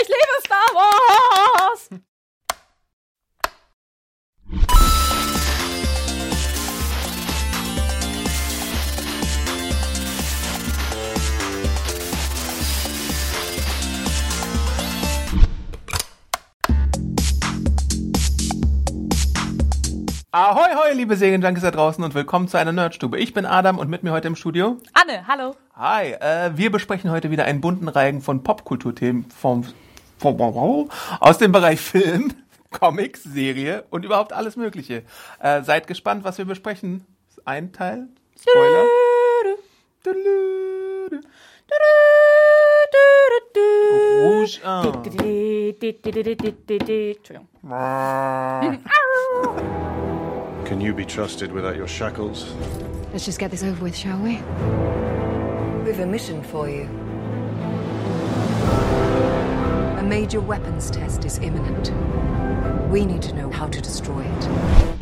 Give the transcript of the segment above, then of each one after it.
Ich liebe Star Wars! Ahoi, hoi, liebe Serienjunkies da draußen und willkommen zu einer Nerdstube. Ich bin Adam und mit mir heute im Studio. Anne, hallo. Hi, äh, wir besprechen heute wieder einen bunten Reigen von Popkulturthemen vom, vom, aus dem Bereich Film, Comics, Serie und überhaupt alles Mögliche. Äh, seid gespannt, was wir besprechen. Ein Teil, Spoiler. Rouge Entschuldigung. Can you be trusted without your shackles? Let's just get this over with, shall we? We've a mission for you. A major weapons test is imminent. We need to know how to destroy it.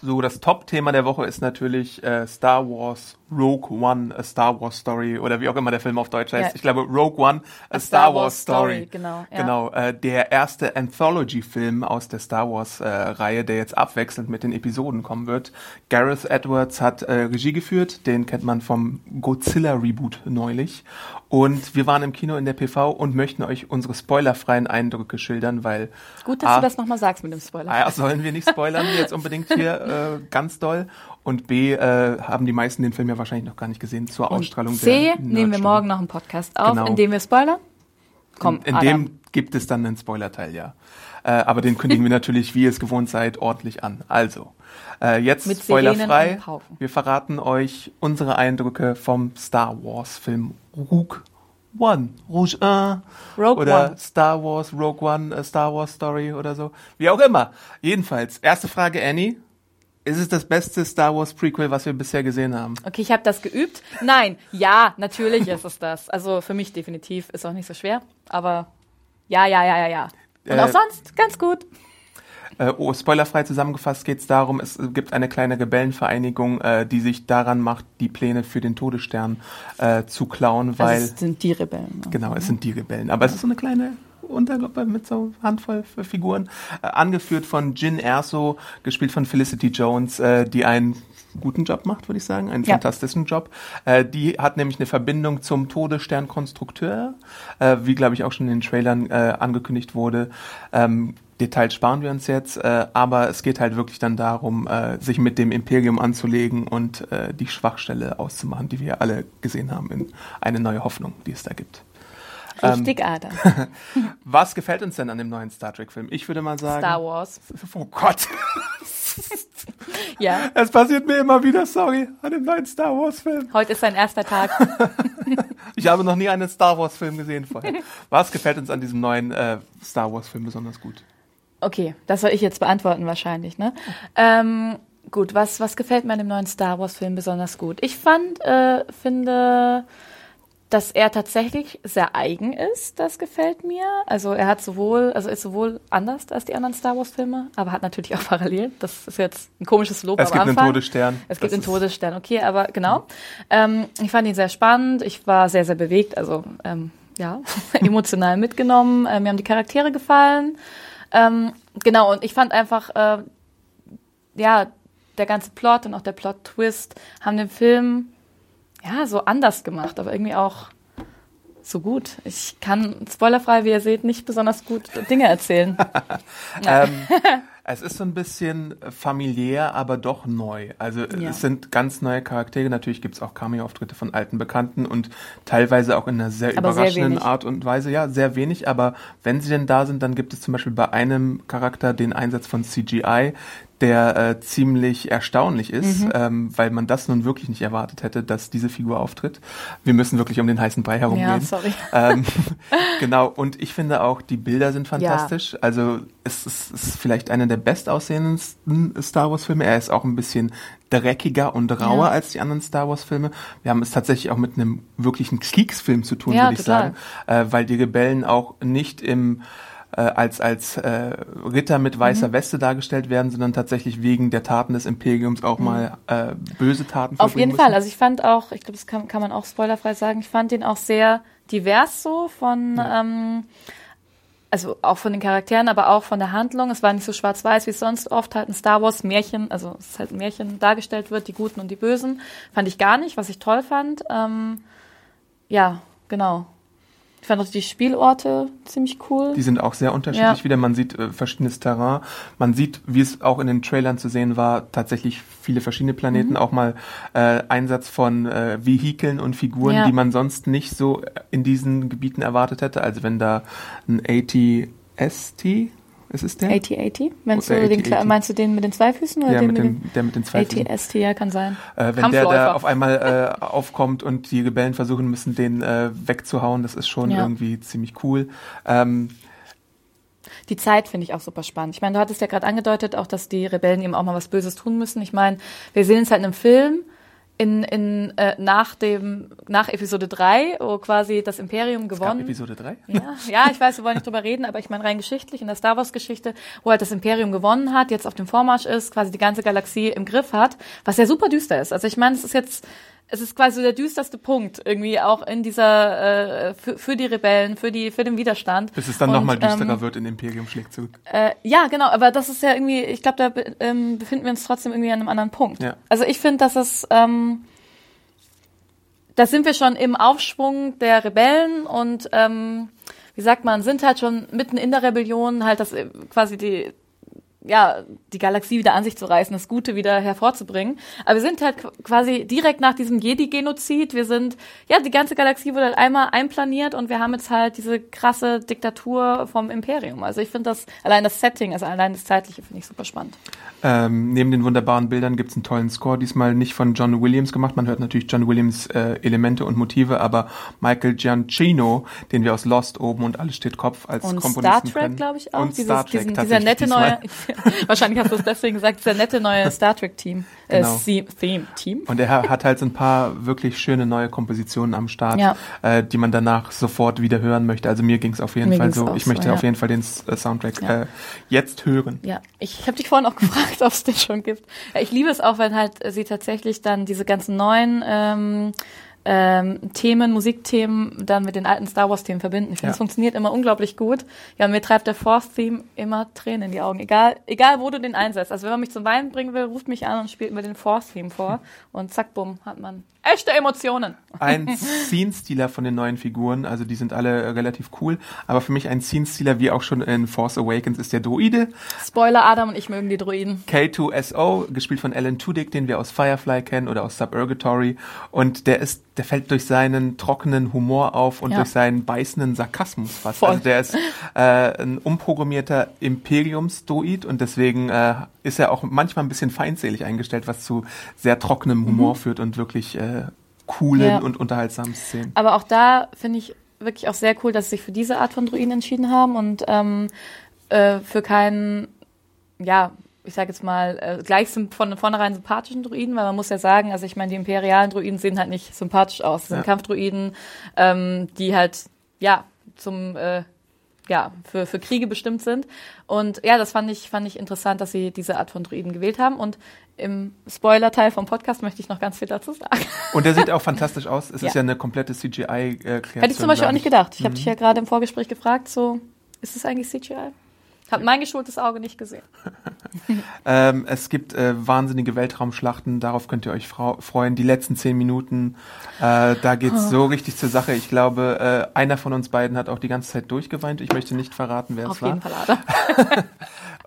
So, das Top-Thema der Woche ist natürlich äh, Star Wars Rogue One, A Star Wars Story oder wie auch immer der Film auf Deutsch heißt. Ja. Ich glaube Rogue One, A, Star, Wars Story. genau, ja. Genau, äh, der erste Anthology-Film aus der Star Wars-Reihe, der jetzt abwechselnd mit den Episoden kommen wird. Gareth Edwards hat äh, Regie geführt, den kennt man vom Godzilla-Reboot neulich. Und wir waren im Kino in der PV und möchten euch unsere spoilerfreien Eindrücke schildern, weil Gut, dass A, du das nochmal sagst mit dem Spoiler. A, sollen wir nicht spoilern jetzt unbedingt hier äh, ganz doll. Und B, äh, haben die meisten den Film ja wahrscheinlich noch gar nicht gesehen zur Ausstrahlung Und C, der nehmen wir morgen noch einen Podcast auf, Genau. in dem wir spoilern. Komm, In Adam. dem gibt es dann einen Spoiler-Teil, ja. Äh, aber den kündigen wir natürlich, wie ihr es gewohnt seid, ordentlich an. Also, äh, jetzt Mit spoilerfrei. Wir verraten euch unsere Eindrücke vom Star Wars-Film Rogue One. Rouge 1. Rogue oder One. Star Wars, Rogue One, A Star Wars Story oder so. Wie auch immer. Jedenfalls, erste Frage, Annie. Ist es das beste Star Wars Prequel, was wir bisher gesehen haben? Okay, ich habe das geübt. Nein, ja, natürlich ist es das. Also für mich definitiv ist auch nicht so schwer, aber ja, ja, ja, ja, ja. Und Äh, auch sonst ganz gut. Äh, oh, spoilerfrei zusammengefasst geht es darum, es gibt eine kleine Rebellenvereinigung, äh, die sich daran macht, die Pläne für den Todesstern äh, zu klauen, weil also es sind die Rebellen. ne? genau, es sind die Rebellen. Aber es ist so eine kleine Untergruppe mit so Handvoll Figuren, äh, angeführt von Jin Erso, gespielt von Felicity Jones, äh, die einen guten Job macht, würde ich sagen, einen Ja. fantastischen Job. Äh, die hat nämlich eine Verbindung zum Todessternkonstrukteur, äh, wie glaube ich auch schon in den Trailern äh, angekündigt wurde. Ähm, Details sparen wir uns jetzt, äh, aber es geht halt wirklich dann darum, äh, sich mit dem Imperium anzulegen und äh, die Schwachstelle auszumachen, die wir alle gesehen haben in eine neue Hoffnung, die es da gibt. Richtig, Adam. Was gefällt uns denn an dem neuen Star Trek-Film? Ich würde mal sagen. Star Wars. Oh Gott, Ja, es passiert mir immer wieder, sorry, an dem neuen Star Wars-Film. heute ist sein erster Tag. Ich habe noch nie einen Star Wars-Film gesehen vorher. Was gefällt uns an diesem neuen äh, Star Wars-Film besonders gut? Okay, das soll ich jetzt beantworten wahrscheinlich, ne? Ähm, gut, was, was gefällt mir an dem neuen Star Wars-Film besonders gut? Ich fand, äh, finde, dass er tatsächlich sehr eigen ist, das gefällt mir. Also er hat sowohl, also ist sowohl anders als die anderen Star Wars-Filme, aber hat natürlich auch parallel. Das ist jetzt ein komisches Lob Es am gibt einen Anfang. Todesstern. Es gibt Das einen Todesstern, okay, aber genau. Ähm, ich fand ihn sehr spannend. Ich war sehr, sehr bewegt, also ähm, ja, emotional mitgenommen. Äh, mir haben die Charaktere gefallen. Ähm, genau, und ich fand einfach, äh, ja, der ganze Plot und auch der Plot-Twist haben den Film ja so anders gemacht, aber irgendwie auch so gut. Ich kann spoilerfrei, wie ihr seht, nicht besonders gut Dinge erzählen. Ähm, es ist so ein bisschen familiär, aber doch neu. Also Ja. es sind ganz neue Charaktere. Natürlich gibt es auch Cameo-Auftritte von alten Bekannten und teilweise auch in einer sehr Aber sehr überraschenden wenig. Art und Weise. Ja, sehr wenig. Aber wenn sie denn da sind, dann gibt es zum Beispiel bei einem Charakter den Einsatz von CGI, der äh, ziemlich erstaunlich ist, ähm, weil man das nun wirklich nicht erwartet hätte, dass diese Figur auftritt. Wir müssen wirklich um den heißen Brei herumgehen. Ja, sorry. Ähm, genau, und ich finde auch, die Bilder sind fantastisch. Also es ist, es ist vielleicht einer der bestaussehendsten Star Wars-Filme. Er ist auch ein bisschen dreckiger und rauer Ja. als die anderen Star Wars-Filme. Wir haben es tatsächlich auch mit einem wirklichen Kriegsfilm zu tun, Ja, würde ich total. sagen. Äh, weil die Rebellen auch nicht im äh, als als äh, Ritter mit Mhm. weißer Weste dargestellt werden, sondern tatsächlich wegen der Taten des Imperiums auch mal äh, böse Taten Mhm. Auf jeden Fall. müssen. Also ich fand auch, ich glaube, das kann, kann man auch spoilerfrei sagen, ich fand den auch sehr divers so von, ähm, also auch von den Charakteren, aber auch von der Handlung. Es war nicht so schwarz-weiß, wie es sonst oft halt ein Star Wars Märchen, also es ist halt ein Märchen dargestellt wird, die Guten und die Bösen. Fand ich gar nicht, was ich toll fand. Ähm, ja, genau. Ich fand auch die Spielorte ziemlich cool. Die sind auch sehr unterschiedlich Ja. wieder. Man sieht äh, verschiedenes Terrain. Man sieht, wie es auch in den Trailern zu sehen war, tatsächlich viele verschiedene Planeten. Mhm. Auch mal äh, Einsatz von äh, Vehikeln und Figuren, Ja. die man sonst nicht so in diesen Gebieten erwartet hätte. Also wenn da ein AT-ST, ist es der? AT-80? Meinst, Oder du den, meinst du den mit den zwei Füßen oder ja, den mit mit, dem, der mit den zwei den Füßen. AT-ST? Ja, kann sein. Äh, wenn der da auf einmal äh, aufkommt und die Rebellen versuchen müssen, den äh, wegzuhauen, das ist schon Ja. irgendwie ziemlich cool. Ähm, Die Zeit finde ich auch super spannend. Ich meine, du hattest ja gerade angedeutet, auch, dass die Rebellen eben auch mal was Böses tun müssen. Ich meine, wir sehen es halt in einem Film in, in, äh, nach dem, nach Episode 3, wo quasi das Imperium es gewonnen. Episode 3. Ja, ja, ich weiß, wir wollen nicht drüber reden, aber ich meine rein geschichtlich in der Star Wars Geschichte, wo halt das Imperium gewonnen hat, jetzt auf dem Vormarsch ist, quasi die ganze Galaxie im Griff hat, was ja super düster ist. Also ich meine, es ist jetzt, es ist quasi so der düsterste Punkt irgendwie auch in dieser äh, für, für die Rebellen, für die für den Widerstand. Bis es dann nochmal düsterer ähm, wird in Imperium schlägt zurück. äh, ja, genau, aber das ist ja irgendwie, ich glaube, da ähm, befinden wir uns trotzdem irgendwie an einem anderen Punkt. Ja. Also ich finde, dass es, ähm, da sind wir schon im Aufschwung der Rebellen und ähm, wie sagt man, sind halt schon mitten in der Rebellion, halt das äh, quasi die ja, die Galaxie wieder an sich zu reißen, das Gute wieder hervorzubringen. Aber wir sind halt qu- quasi direkt nach diesem Jedi-Genozid. Wir sind, ja, die ganze Galaxie wurde halt einmal einplaniert und wir haben jetzt halt diese krasse Diktatur vom Imperium. Also ich finde das, allein das Setting, also allein das Zeitliche finde ich super spannend. Ähm, neben den wunderbaren Bildern gibt's einen tollen Score, diesmal nicht von John Williams gemacht. Man hört natürlich John Williams äh, Elemente und Motive, aber Michael Giancino, den wir aus Lost oben und alles steht Kopf als Und Komponisten Star Trek, glaube ich, auch. Und Dieses, Star Trek diesen, dieser nette neue, wahrscheinlich hast du es deswegen gesagt, dieser nette neue Star Trek-Team, äh, Genau. Theme, Theme, Team. Und er hat halt so ein paar wirklich schöne neue Kompositionen am Start, Ja. äh, die man danach sofort wieder hören möchte. Also mir ging's auf jeden Mir Fall so. Ich so, möchte ja. auf jeden Fall den äh, Soundtrack Ja. äh, jetzt hören. Ja, ich habe dich vorhin auch gefragt, ob es den schon gibt. Ich liebe es auch, wenn halt äh, sie tatsächlich dann diese ganzen neuen ähm, ähm, Themen, Musikthemen dann mit den alten Star Wars Themen verbinden. Ich finde, Ja. es funktioniert immer unglaublich gut. Ja, mir treibt der Fourth Theme immer Tränen in die Augen. Egal, egal wo du den einsetzt. Also wenn man mich zum Weinen bringen will, ruft mich an und spielt mir den Fourth Theme vor und zack, bumm, hat man echte Emotionen. Ein Scene-Stealer von den neuen Figuren, also die sind alle äh, relativ cool, aber für mich ein Scene-Stealer, wie auch schon in Force Awakens, ist der Droide. Spoiler, Adam und ich mögen die Droiden. K2SO, gespielt von Alan Tudyk, den wir aus Firefly kennen oder aus Suburgatory. Und der ist, der fällt durch seinen trockenen Humor auf und Ja. durch seinen beißenden Sarkasmus fast. Voll. Also der ist äh, ein umprogrammierter Imperiumsdroid und deswegen äh, ist er auch manchmal ein bisschen feindselig eingestellt, was zu sehr trockenem Humor führt und wirklich äh, coolen Mhm. Ja. und unterhaltsamen Szenen. Aber auch da finde ich wirklich auch sehr cool, dass sie sich für diese Art von Druiden entschieden haben und ähm, äh, für keinen, ja, ich sage jetzt mal, äh, gleich von vornherein sympathischen Druiden, weil man muss ja sagen, also ich meine, die imperialen Druiden sehen halt nicht sympathisch aus. Das sind Ja. Kampfdruiden, ähm, die halt, ja, zum, äh, ja, für, für Kriege bestimmt sind. Und ja, das fand ich, fand ich interessant, dass sie diese Art von Druiden gewählt haben. Und im Spoiler-Teil vom Podcast möchte ich noch ganz viel dazu sagen. Und der sieht auch fantastisch aus. Es Ja. ist ja eine komplette CGI-Kreation. Hätte ich zum Beispiel auch nicht gedacht. Ich habe Mhm. dich ja gerade im Vorgespräch gefragt, so, ist es eigentlich CGI? Hat mein geschultes Auge nicht gesehen. Ähm, es gibt äh, wahnsinnige Weltraumschlachten, darauf könnt ihr euch freuen. Die letzten zehn Minuten, äh, da geht's Oh. so richtig zur Sache. Ich glaube, äh, einer von uns beiden hat auch die ganze Zeit durchgeweint. Ich möchte nicht verraten, wer Auf es war. jeden Fall, Adam.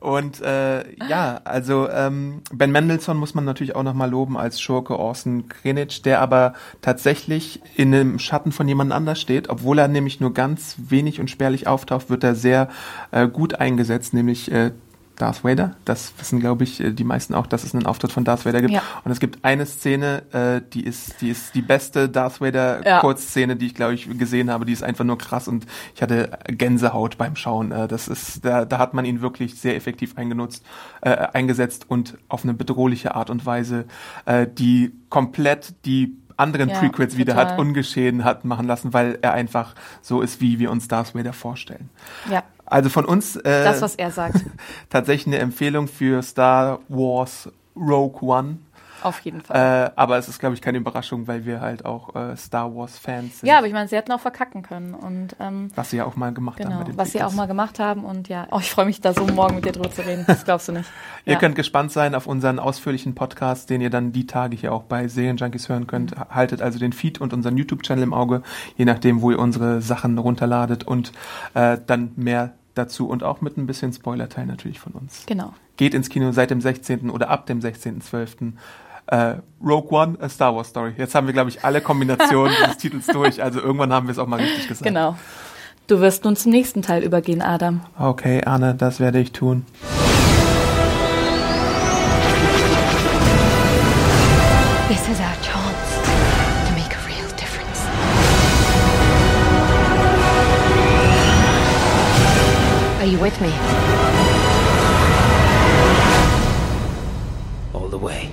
Und äh, ja, also ähm, Ben Mendelssohn muss man natürlich auch nochmal loben als Schurke Orson Krenitsch, der aber tatsächlich in einem Schatten von jemand anders steht. Obwohl er nämlich nur ganz wenig und spärlich auftaucht, wird er sehr äh, gut eingesetzt, nämlich äh, Darth Vader. Das wissen, glaube ich, äh, die meisten auch, dass es einen Auftritt von Darth Vader gibt. Ja. Und es gibt eine Szene, äh, die ist, die ist die beste Darth Vader Ja. Kurzszene, die ich, glaube ich, gesehen habe. Die ist einfach nur krass und ich hatte Gänsehaut beim Schauen. Äh, das ist, da, da hat man ihn wirklich sehr effektiv eingenutzt, äh, eingesetzt und auf eine bedrohliche Art und Weise, äh, die komplett die anderen Ja, Prequels wieder hat ungeschehen hat machen lassen, weil er einfach so ist, wie wir uns Darth Vader vorstellen. Ja, Also von uns äh, das, was er sagt. tatsächlich eine Empfehlung für Star Wars Rogue One. Auf jeden Fall. Äh, aber es ist, glaube ich, keine Überraschung, weil wir halt auch äh, Star Wars Fans sind. ja, aber ich meine, sie hätten auch verkacken können. Und ähm, was sie ja auch mal gemacht haben genau, bei den was sie Prequels. auch mal gemacht haben. Und ja, oh, ich freue mich da so morgen mit dir drüber zu reden. Das glaubst du nicht. Ihr ja. könnt gespannt sein auf unseren ausführlichen Podcast, den ihr dann die Tage hier auch bei Serienjunkies hören könnt. Mhm. Haltet also den Feed und unseren YouTube-Channel im Auge, je nachdem, wo ihr unsere Sachen runterladet und äh, dann mehr dazu und auch mit ein bisschen Spoilerteil natürlich von uns. Genau. Geht ins Kino seit dem 16. oder ab dem 16.12. Äh, Rogue One, a Star Wars Story. Jetzt haben wir, glaube ich, alle Kombinationen des Titels durch. Also irgendwann haben wir es auch mal richtig gesagt. Genau. Du wirst nun zum nächsten Teil übergehen, Adam. Okay, Anne, das werde ich tun. With me? all the way.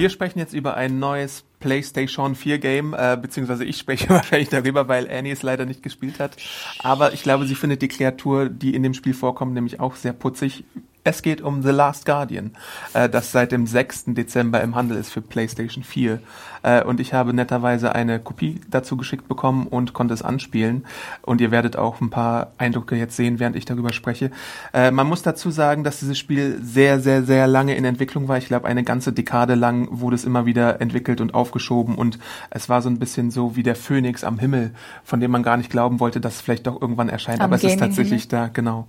Wir sprechen jetzt über ein neues PlayStation 4 Game, äh, beziehungsweise ich spreche wahrscheinlich darüber, weil Annie es leider nicht gespielt hat. Aber ich glaube, sie findet die Kreatur, die in dem Spiel vorkommt, nämlich auch sehr putzig. Es geht um The Last Guardian, äh, das seit dem 6. Dezember im Handel ist für PlayStation 4. Äh, und ich habe netterweise eine Kopie dazu geschickt bekommen und konnte es anspielen. Und ihr werdet auch ein paar Eindrücke jetzt sehen, während ich darüber spreche. Äh, man muss dazu sagen, dass dieses Spiel sehr, sehr, sehr lange in Entwicklung war. Ich glaube, eine ganze Dekade lang wurde es immer wieder entwickelt und aufgeschoben. Und es war so ein bisschen so wie der Phönix am Himmel, von dem man gar nicht glauben wollte, dass es vielleicht doch irgendwann erscheint. Am Aber es ist tatsächlich da, genau.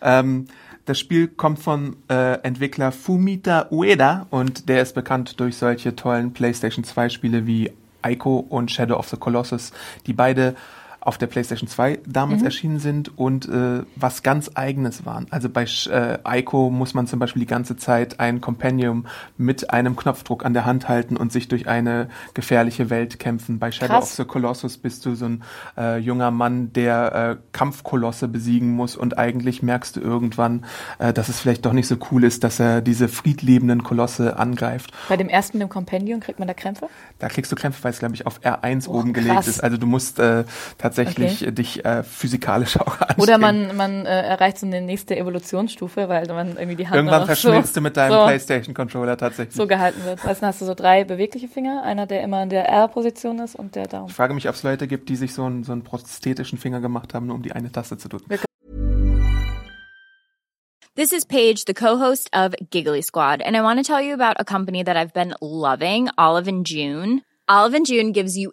Ähm, das Spiel kommt von äh, Entwickler Fumita Ueda und der ist bekannt durch solche tollen PlayStation 2 Spiele wie Ico und Shadow of the Colossus, die beide auf der PlayStation 2 damals erschienen sind und äh, was ganz eigenes waren. Also bei äh, Ico muss man zum Beispiel die ganze Zeit ein Compendium mit einem Knopfdruck an der Hand halten und sich durch eine gefährliche Welt kämpfen. Bei Shadow Krass. of the Colossus bist du so ein äh, junger Mann, der äh, Kampfkolosse besiegen muss und eigentlich merkst du irgendwann, äh, dass es vielleicht doch nicht so cool ist, dass er diese friedlebenden Kolosse angreift. Bei dem ersten dem Compendium kriegt man da Krämpfe? Da kriegst du Krämpfe, weil es, glaube ich, auf R1 Oh, oben krass. gelegt ist. Also du musst äh, tatsächlich Okay. äh, dich äh, physikalisch auch anstrengen. Oder man, man äh, erreicht so eine nächste Evolutionsstufe, weil man irgendwie die Hand Irgendwann verschmilzt so, du mit deinem so, PlayStation-Controller tatsächlich. so gehalten wird. Du, dann hast du so drei bewegliche Finger, einer, der immer in der R-Position ist und der Daumen. ich frage mich, ob es Leute gibt, die sich so einen, so einen prosthetischen Finger gemacht haben, nur um die eine Taste zu drücken. This is Paige, the co-host of Giggly Squad, and I want to tell you about a company that I've been loving, Olive and June. Olive and June gives you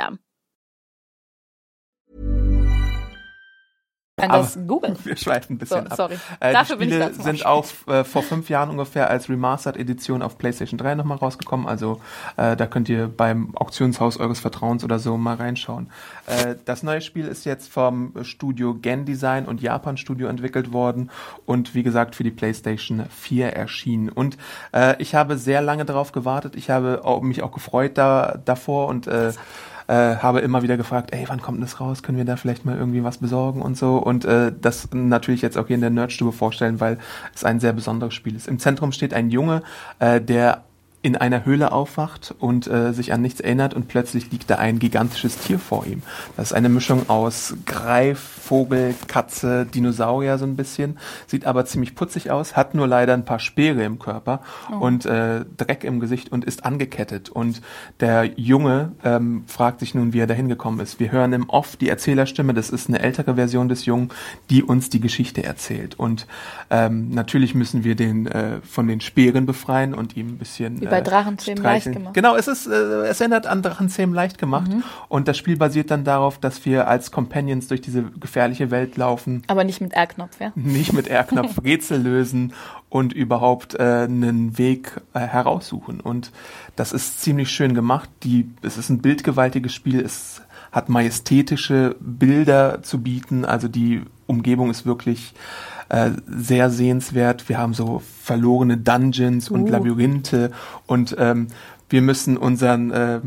Kann das googeln. Wir schweifen ein bisschen So, ab. sorry. Äh, Dafür die bin ich Spiele da zum sind auch äh, vor fünf Jahren ungefähr als Remastered-Edition auf PlayStation 3 nochmal rausgekommen. Also äh, da könnt ihr beim Auktionshaus eures Vertrauens oder so mal reinschauen. Äh, das neue Spiel ist jetzt vom Studio Gen Design und Japan Studio entwickelt worden und wie gesagt für die PlayStation 4 erschienen. Und äh, ich habe sehr lange darauf gewartet. Ich habe auch, mich auch gefreut da, davor und äh, äh, habe immer wieder gefragt, ey, wann kommt das raus? Können wir da vielleicht mal irgendwie was besorgen und so und äh, das natürlich jetzt auch hier in der Nerdstube vorstellen, weil es ein sehr besonderes Spiel ist. Im Zentrum steht ein Junge, äh, der in einer Höhle aufwacht und äh, sich an nichts erinnert und plötzlich liegt da ein gigantisches Tier vor ihm. Das ist eine Mischung aus Greif, Vogel, Katze, Dinosaurier so ein bisschen, sieht aber ziemlich putzig aus, hat nur leider ein paar Speere im Körper oh. und äh, Dreck im Gesicht und ist angekettet. Und der Junge ähm, fragt sich nun, wie er dahin gekommen ist. Wir hören im Off die Erzählerstimme, das ist eine ältere Version des Jungen, die uns die Geschichte erzählt. Und ähm, natürlich müssen wir den äh, von den Speeren befreien und ihm ein bisschen bei Drachenzähmen leicht gemacht. Genau, es ist, äh, es erinnert an Drachenzähmen leicht gemacht. Mhm. Und das Spiel basiert dann darauf, dass wir als Companions durch diese gefährliche Welt laufen. Aber nicht mit R-Knopf, ja? Nicht mit R-Knopf, Rätsel lösen und überhaupt äh, einen Weg äh, heraussuchen. Und das ist ziemlich schön gemacht. Die, es ist ein bildgewaltiges Spiel. Es hat majestätische Bilder zu bieten. Also die Umgebung ist wirklich äh, sehr sehenswert. Wir haben so verlorene Dungeons und uh. Labyrinthe und ähm, wir müssen unseren äh,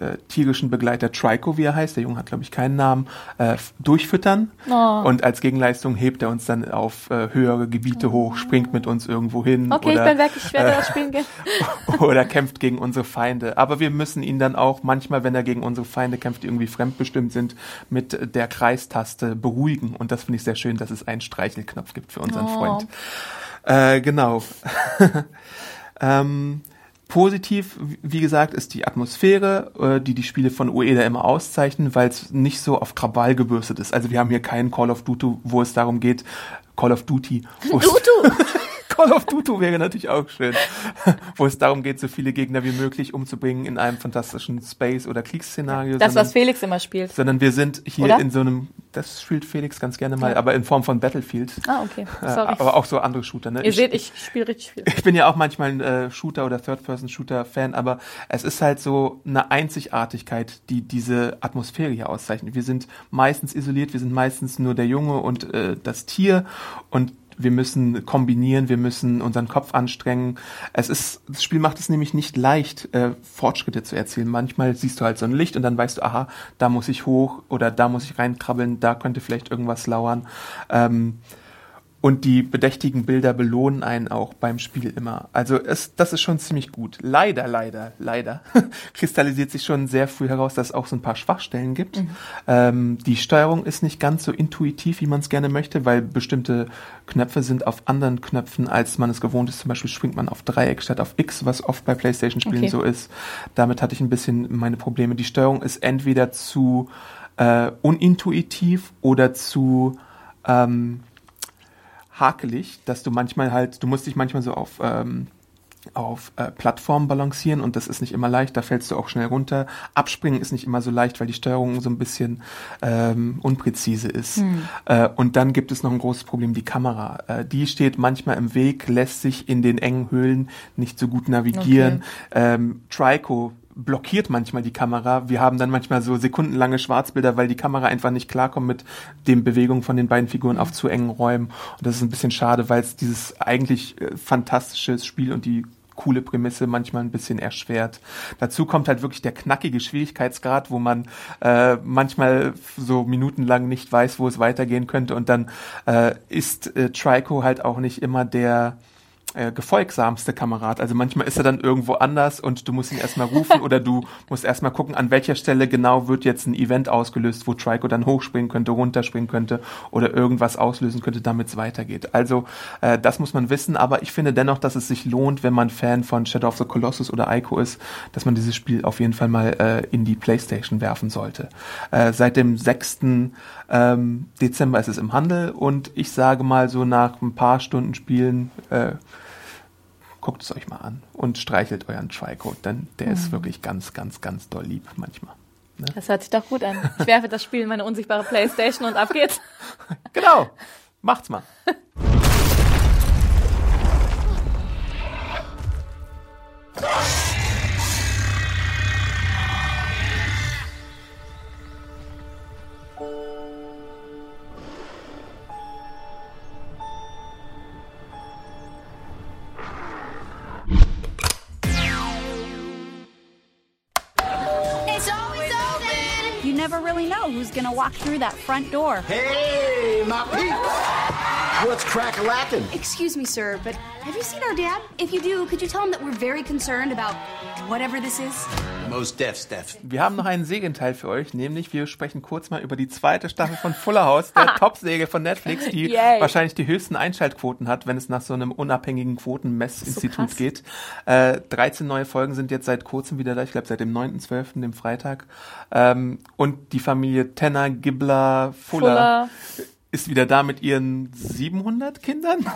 äh, tierischen Begleiter Trico, wie er heißt, der Junge hat glaube ich keinen Namen, äh, durchfüttern oh. und als Gegenleistung hebt er uns dann auf äh, höhere Gebiete oh. hoch, springt mit uns irgendwo hin. Okay, oder, ich bin weg, ich werde äh, das spielen gehen. oder kämpft gegen unsere Feinde. Aber wir müssen ihn dann auch manchmal, wenn er gegen unsere Feinde kämpft, die irgendwie fremdbestimmt sind, mit der Kreistaste beruhigen. Und das finde ich sehr schön, dass es einen Streichelknopf gibt für unseren oh. Freund. Äh, genau. ähm, Positiv, wie gesagt, ist die Atmosphäre, äh, die die Spiele von Ueda immer auszeichnen, weil es nicht so auf Krawall gebürstet ist. Also wir haben hier keinen Call of Duty, wo es darum geht, Call of Duty. Dutu! Call of Duty wäre natürlich auch schön, wo es darum geht, so viele Gegner wie möglich umzubringen in einem fantastischen Space- oder Kriegsszenario. Das, sondern, was Felix immer spielt. Sondern wir sind hier oder? in so einem, das spielt Felix ganz gerne mal, ja. aber in Form von Battlefield. Ah, okay. Äh, Sorry. aber auch so andere Shooter. Ne? Ihr ich, seht, ich spiele richtig viel. Ich bin ja auch manchmal ein äh, Shooter- oder Third-Person-Shooter-Fan, aber es ist halt so eine Einzigartigkeit, die diese Atmosphäre hier auszeichnet. Wir sind meistens isoliert, wir sind meistens nur der Junge und äh, das Tier und wir müssen kombinieren, wir müssen unseren Kopf anstrengen. Es ist, das Spiel macht es nämlich nicht leicht, äh, Fortschritte zu erzielen. Manchmal siehst du halt so ein Licht und dann weißt du, aha, da muss ich hoch oder da muss ich reinkrabbeln, da könnte vielleicht irgendwas lauern. Ähm, und die bedächtigen Bilder belohnen einen auch beim Spiel immer. Also es, das ist schon ziemlich gut. Leider, leider, leider kristallisiert sich schon sehr früh heraus, dass es auch so ein paar Schwachstellen gibt. Mhm. Ähm, die Steuerung ist nicht ganz so intuitiv, wie man es gerne möchte, weil bestimmte Knöpfe sind auf anderen Knöpfen, als man es gewohnt ist. Zum Beispiel springt man auf Dreieck statt auf X, was oft bei PlayStation-Spielen okay. so ist. Damit hatte ich ein bisschen meine Probleme. Die Steuerung ist entweder zu äh, unintuitiv oder zu ähm, hakelig, dass du manchmal halt, du musst dich manchmal so auf ähm, auf äh, Plattformen balancieren und das ist nicht immer leicht, da fällst du auch schnell runter. Abspringen ist nicht immer so leicht, weil die Steuerung so ein bisschen ähm, unpräzise ist. Hm. Äh, und dann gibt es noch ein großes Problem, die Kamera. Äh, die steht manchmal im Weg, lässt sich in den engen Höhlen nicht so gut navigieren. Okay. Ähm, Trico blockiert manchmal die Kamera. Wir haben dann manchmal so sekundenlange Schwarzbilder, weil die Kamera einfach nicht klarkommt mit den Bewegungen von den beiden Figuren auf zu engen Räumen. Und das ist ein bisschen schade, weil es dieses eigentlich äh, fantastische Spiel und die coole Prämisse manchmal ein bisschen erschwert. Dazu kommt halt wirklich der knackige Schwierigkeitsgrad, wo man äh, manchmal so minutenlang nicht weiß, wo es weitergehen könnte und dann äh, ist äh, Trico halt auch nicht immer der äh, gefolgsamste Kamerad. Also manchmal ist er dann irgendwo anders und du musst ihn erstmal rufen oder du musst erstmal gucken, an welcher Stelle genau wird jetzt ein Event ausgelöst, wo Trico dann hochspringen könnte, runterspringen könnte oder irgendwas auslösen könnte, damit es weitergeht. Also äh, das muss man wissen, aber ich finde dennoch, dass es sich lohnt, wenn man Fan von Shadow of the Colossus oder Ico ist, dass man dieses Spiel auf jeden Fall mal äh, in die Playstation werfen sollte. Äh, seit dem 6. Ähm, Dezember ist es im Handel und ich sage mal so nach ein paar Stunden Spielen äh, guckt es euch mal an und streichelt euren Trico, denn der mhm. ist wirklich ganz, ganz, ganz doll lieb manchmal. Ne? Das hört sich doch gut an. Ich werfe das Spiel in meine unsichtbare Playstation und ab geht's. genau, macht's mal. through that front door. Hey, my peeps! What's crack a lacking? Excuse me, sir, but have you seen our dad? If you do, could you tell him that we're very concerned about whatever this is? Most deaf, Steph. Wir haben noch einen Segenteil für euch, nämlich wir sprechen kurz mal über die zweite Staffel von Fuller House, der Top-Säge von Netflix, die Yay. wahrscheinlich die höchsten Einschaltquoten hat, wenn es nach so einem unabhängigen Quotenmessinstitut krass. geht. Äh, 13 neue Folgen sind jetzt seit kurzem wieder da, ich glaube seit dem 9.12., dem Freitag. Ähm, und die Familie Tenner, Gibbler, Fuller, Fuller. Ist wieder da mit ihren 700 Kindern.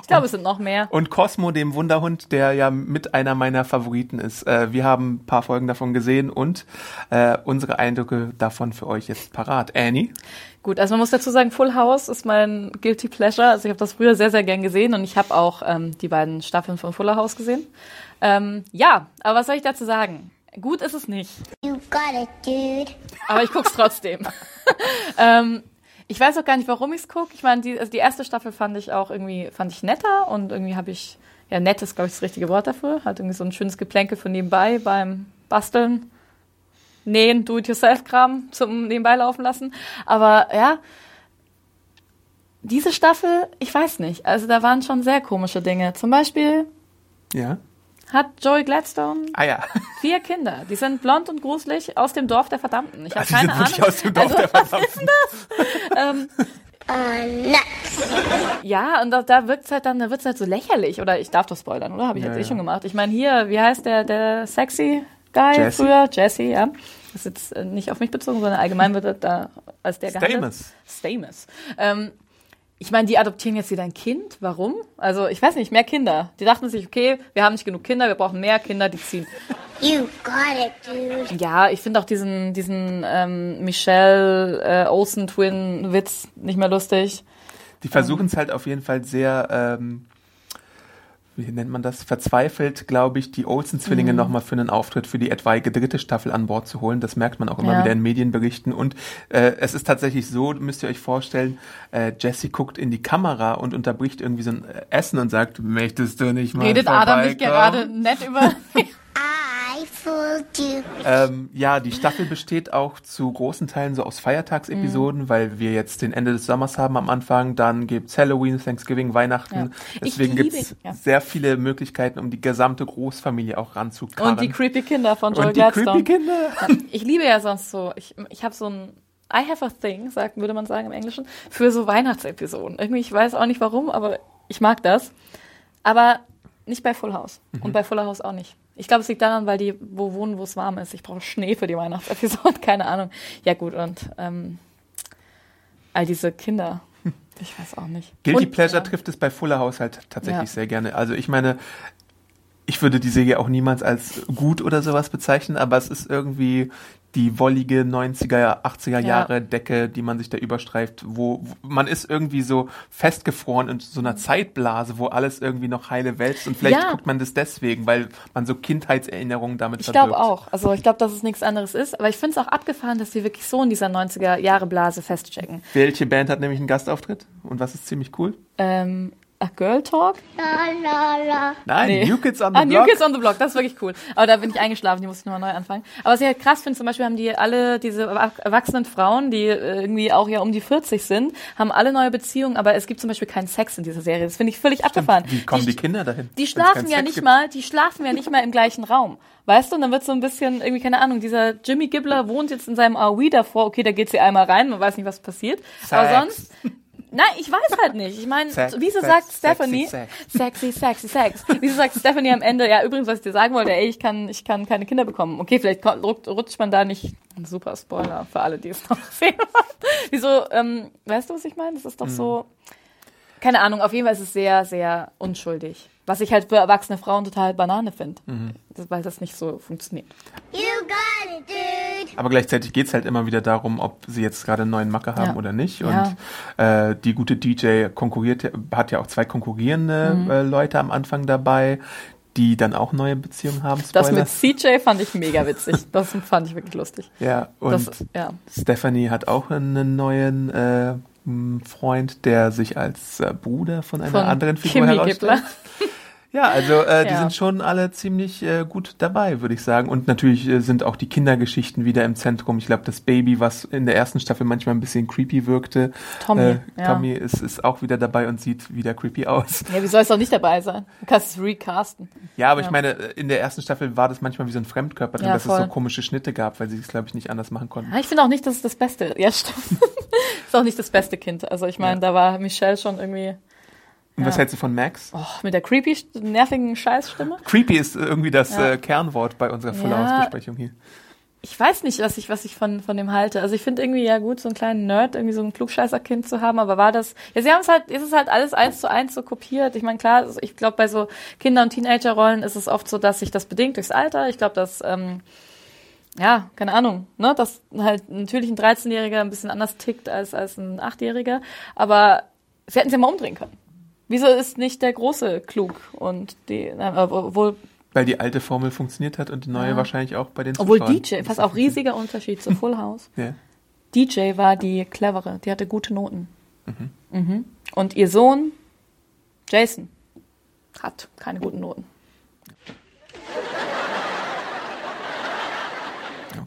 Ich glaube, es sind noch mehr. Und Cosmo, dem Wunderhund, der ja mit einer meiner Favoriten ist. Äh, wir haben ein paar Folgen davon gesehen und äh, unsere Eindrücke davon für euch jetzt parat. Annie? Gut, also man muss dazu sagen, Full House ist mein Guilty Pleasure. Also ich habe das früher sehr, sehr gern gesehen und ich habe auch ähm, die beiden Staffeln von Fuller House gesehen. Ähm, ja, aber was soll ich dazu sagen? Gut ist es nicht. You got it, dude. Aber ich guck's trotzdem. ähm, ich weiß auch gar nicht, warum ich's guck. Ich meine, die, also die erste Staffel fand ich auch irgendwie, fand ich netter und irgendwie habe ich, ja, nett ist, glaube ich, das richtige Wort dafür. Hat irgendwie so ein schönes Geplänkel von nebenbei beim Basteln, Nähen, Do-it-yourself-Kram zum nebenbei laufen lassen. Aber ja, diese Staffel, ich weiß nicht. Also da waren schon sehr komische Dinge. Zum Beispiel Ja? Hat Joey Gladstone Ah ja. vier Kinder. Die sind blond und gruselig aus dem Dorf der Verdammten. Ich habe Die keine Ahnung. aus dem Dorf also, der was Verdammten. ist denn das? ähm, ja, und da, da wirkt's halt dann, da wird's halt so lächerlich. Oder ich darf das spoilern, oder? Habe ich Ja, jetzt eh ja. schon gemacht. Ich meine hier, wie heißt der, der sexy Guy Jesse. früher? Jesse, ja. Das ist jetzt äh, nicht auf mich bezogen, sondern allgemein wird er da als der gehandelt. Stamos. Stamos. Ähm, ich meine, die adoptieren jetzt wieder ein Kind. Warum? Also, ich weiß nicht, mehr Kinder. Die dachten sich, okay, wir haben nicht genug Kinder, wir brauchen mehr Kinder, die ziehen. You got it, dude. Ja, ich finde auch diesen, diesen ähm, Michelle äh, Olsen-Twin-Witz nicht mehr lustig. Die versuchen es halt auf jeden Fall sehr, ähm, wie nennt man das, verzweifelt, glaube ich, die Olsen-Zwillinge Mhm. nochmal für einen Auftritt für die etwaige dritte Staffel an Bord zu holen. Das merkt man auch immer Ja. wieder in Medienberichten. Und äh, es ist tatsächlich so, müsst ihr euch vorstellen, äh, Jesse guckt in die Kamera und unterbricht irgendwie so ein äh, Essen und sagt, möchtest du nicht mal Redet Adam nicht vorbeikommen?" gerade nett über. Ähm, ja, die Staffel besteht auch zu großen Teilen so aus Feiertagsepisoden, weil wir jetzt den Ende des Sommers haben am Anfang. Dann gibt's Halloween, Thanksgiving, Weihnachten. Ja. Deswegen liebe- gibt's ja. sehr viele Möglichkeiten, um die gesamte Großfamilie auch ranzukarren. Und die creepy Kinder von Joel Und die Gladstone. creepy Kinder. Ja, ich liebe ja sonst so, ich, ich habe so ein I have a thing, sagt, würde man sagen im Englischen, für so Weihnachtsepisoden. Irgendwie, ich weiß auch nicht warum, aber ich mag das. Aber nicht bei Full House. Mhm. Und bei Fuller House auch nicht. Ich glaube, es liegt daran, weil die wo wohnen, wo es warm ist. Ich brauche Schnee für die Weihnachtsepisode, keine Ahnung. Ja gut, und ähm, all diese Kinder. Ich weiß auch nicht. Guilty und, Pleasure ja. trifft es bei Fuller House halt tatsächlich Ja. sehr gerne. Also ich meine, ich würde die Serie auch niemals als gut oder sowas bezeichnen, aber es ist irgendwie die wollige 90er, 80er Ja. Jahre Decke, die man sich da überstreift, wo, wo man ist irgendwie so festgefroren in so einer Zeitblase, wo alles irgendwie noch heile wälzt und vielleicht Ja. guckt man das deswegen, weil man so Kindheitserinnerungen damit Ich glaube auch. Also ich glaube, dass es nichts anderes ist. Aber ich finde es auch abgefahren, dass die wirklich so in dieser 90er Jahre Blase festchecken. Welche Band hat nämlich einen Gastauftritt und was ist ziemlich cool? Ähm, ach, Girl Talk? La la la. Nein, Nee. New Kids on the ah, Block. New Kids on the Block, das ist wirklich cool. Aber da bin ich eingeschlafen, die muss ich nochmal neu anfangen. Aber was ich halt krass finde, zum Beispiel haben die alle, diese erwach- erwachsenen Frauen, die äh, irgendwie auch ja um die 40 sind, haben alle neue Beziehungen, aber es gibt zum Beispiel keinen Sex in dieser Serie. Das finde ich völlig abgefahren. Wie kommen die, Kinder dahin? Die schlafen ja Sex nicht gibt? mal, die schlafen ja nicht mal im gleichen Raum. Weißt du, und dann wird so ein bisschen, irgendwie, keine Ahnung, dieser Jimmy Gibbler wohnt jetzt in seinem RV davor, okay, da geht sie einmal rein, man weiß nicht, was passiert. Aber Sex. sonst, nein, ich weiß halt nicht. Ich meine, wieso sagt Stephanie, Sex. sexy, sexy, sex. Wieso sagt Stephanie am Ende, ja, übrigens, was ich dir sagen wollte, ey, ich kann, ich kann keine Kinder bekommen. Okay, vielleicht rutscht, man da nicht, super Spoiler für alle, die es noch sehen. Wieso, ähm, weißt du, was ich meine? Das ist doch so, keine Ahnung, auf jeden Fall ist es sehr, sehr unschuldig. Was ich halt für erwachsene Frauen total Banane finde. Das- Weil das nicht so funktioniert. You got it, dude. Aber gleichzeitig geht's halt immer wieder darum, ob sie jetzt gerade einen neuen Macke haben Ja. oder nicht. Ja. Und äh, die gute DJ konkurriert, ja- hat ja auch zwei konkurrierende Mhm. äh, Leute am Anfang dabei, die dann auch neue Beziehungen haben. Das Spoiler. mit CJ fand ich mega witzig. Das fand ich wirklich lustig. ja, und Das, ja. Stephanie hat auch einen neuen äh, Freund, der sich als äh, Bruder von einer Von anderen Figur Kimi herausstellt. Gibbler. Ja, also äh, die Ja. sind schon alle ziemlich äh, gut dabei, würde ich sagen. Und natürlich äh, sind auch die Kindergeschichten wieder im Zentrum. Ich glaube, das Baby, was in der ersten Staffel manchmal ein bisschen creepy wirkte, Tommy, äh, ja. Tommy ist, ist auch wieder dabei und sieht wieder creepy aus. Ja, wie soll es doch nicht dabei sein? Du kannst es recasten. Ja, aber Ja. ich meine, in der ersten Staffel war das manchmal wie so ein Fremdkörper drin, Ja, dass es so komische Schnitte gab, weil sie es, glaube ich, nicht anders machen konnten. Ja, ich finde auch nicht, dass es das Beste Ja, stimmt. ist auch nicht das beste Kind. Also ich meine, da war Michelle schon irgendwie Und was ja. hältst du von Max? oh, mit der creepy, nervigen Scheißstimme. Creepy ist irgendwie das Ja. äh, Kernwort bei unserer Full Ja. House-Besprechung hier. Ich weiß nicht, was ich, was ich von, von dem halte. Also ich finde irgendwie ja gut, so einen kleinen Nerd, irgendwie so ein Klugscheißer-Kind zu haben, aber war das, ja, sie haben es halt, ist es halt alles eins zu eins so kopiert. Ich meine, klar, ich glaube, bei so Kinder- und Teenager-Rollen ist es oft so, dass sich das bedingt durchs Alter. Ich glaube, dass, ähm, ja, keine Ahnung, ne, dass halt natürlich ein 13-Jähriger ein bisschen anders tickt als, als ein 8-Jähriger, aber sie hätten es ja mal umdrehen können. Wieso ist nicht der Große klug und die, na, obwohl Weil die alte Formel funktioniert hat und die neue Ja. wahrscheinlich auch bei den Obwohl Zuschauern. DJ, fast auch riesiger Unterschied zu Full House. Ja. DJ war die clevere, die hatte gute Noten. Mhm. Und ihr Sohn, Jason, hat keine guten Noten.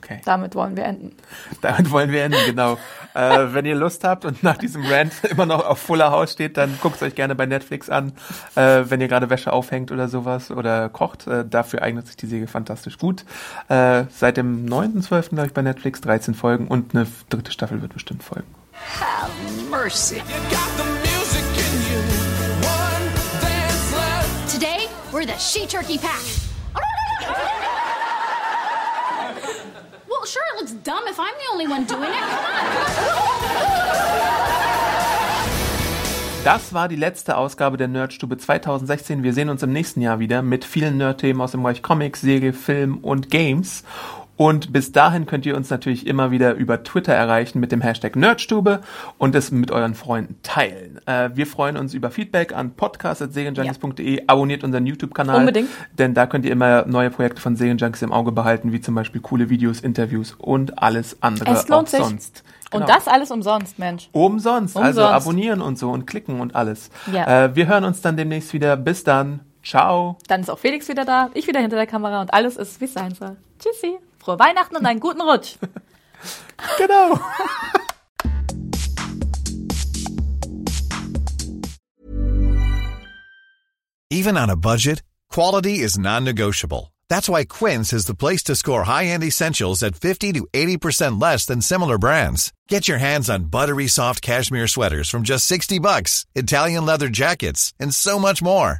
Okay. Damit wollen wir enden. Damit wollen wir enden, genau. äh, wenn ihr Lust habt und nach diesem Rant immer noch auf Fuller House steht, dann guckt es euch gerne bei Netflix an. Äh, wenn ihr gerade Wäsche aufhängt oder sowas oder kocht, äh, dafür eignet sich die Serie fantastisch gut. Äh, seit dem 9.12. glaube ich bei Netflix 13 Folgen und eine dritte Staffel wird bestimmt folgen. Have mercy. Today, we're the She Turkey Pack. Sure, it looks dumb if I'm the only one doing it. Das war die letzte Ausgabe der Nerdstube 2016. Wir sehen uns im nächsten Jahr wieder mit vielen Nerdthemen aus dem Bereich Comics, Serie, Film und Games. Und bis dahin könnt ihr uns natürlich immer wieder über Twitter erreichen mit dem Hashtag Nerdstube und es mit euren Freunden teilen. Äh, wir freuen uns über Feedback an podcast.serienjunkies.de. Abonniert unseren YouTube-Kanal. Unbedingt. Denn da könnt ihr immer neue Projekte von Serienjunkies im Auge behalten, wie zum Beispiel coole Videos, Interviews und alles andere Es lohnt auch sich. sonst. Und Genau. das alles umsonst, Mensch. Umsonst. Also Umsonst. abonnieren und so und klicken und alles. Ja. Äh, wir hören uns dann demnächst wieder. Bis dann. Ciao. Dann ist auch Felix wieder da, ich wieder hinter der Kamera und alles ist, wie es sein soll. Tschüssi. Frohe Weihnachten und einen guten Rutsch. genau. Even on a budget, quality is non-negotiable. That's why Quince is the place to score high-end essentials at 50 to 80% less than similar brands. Get your hands on buttery soft cashmere sweaters from just 60 bucks, Italian leather jackets, and so much more.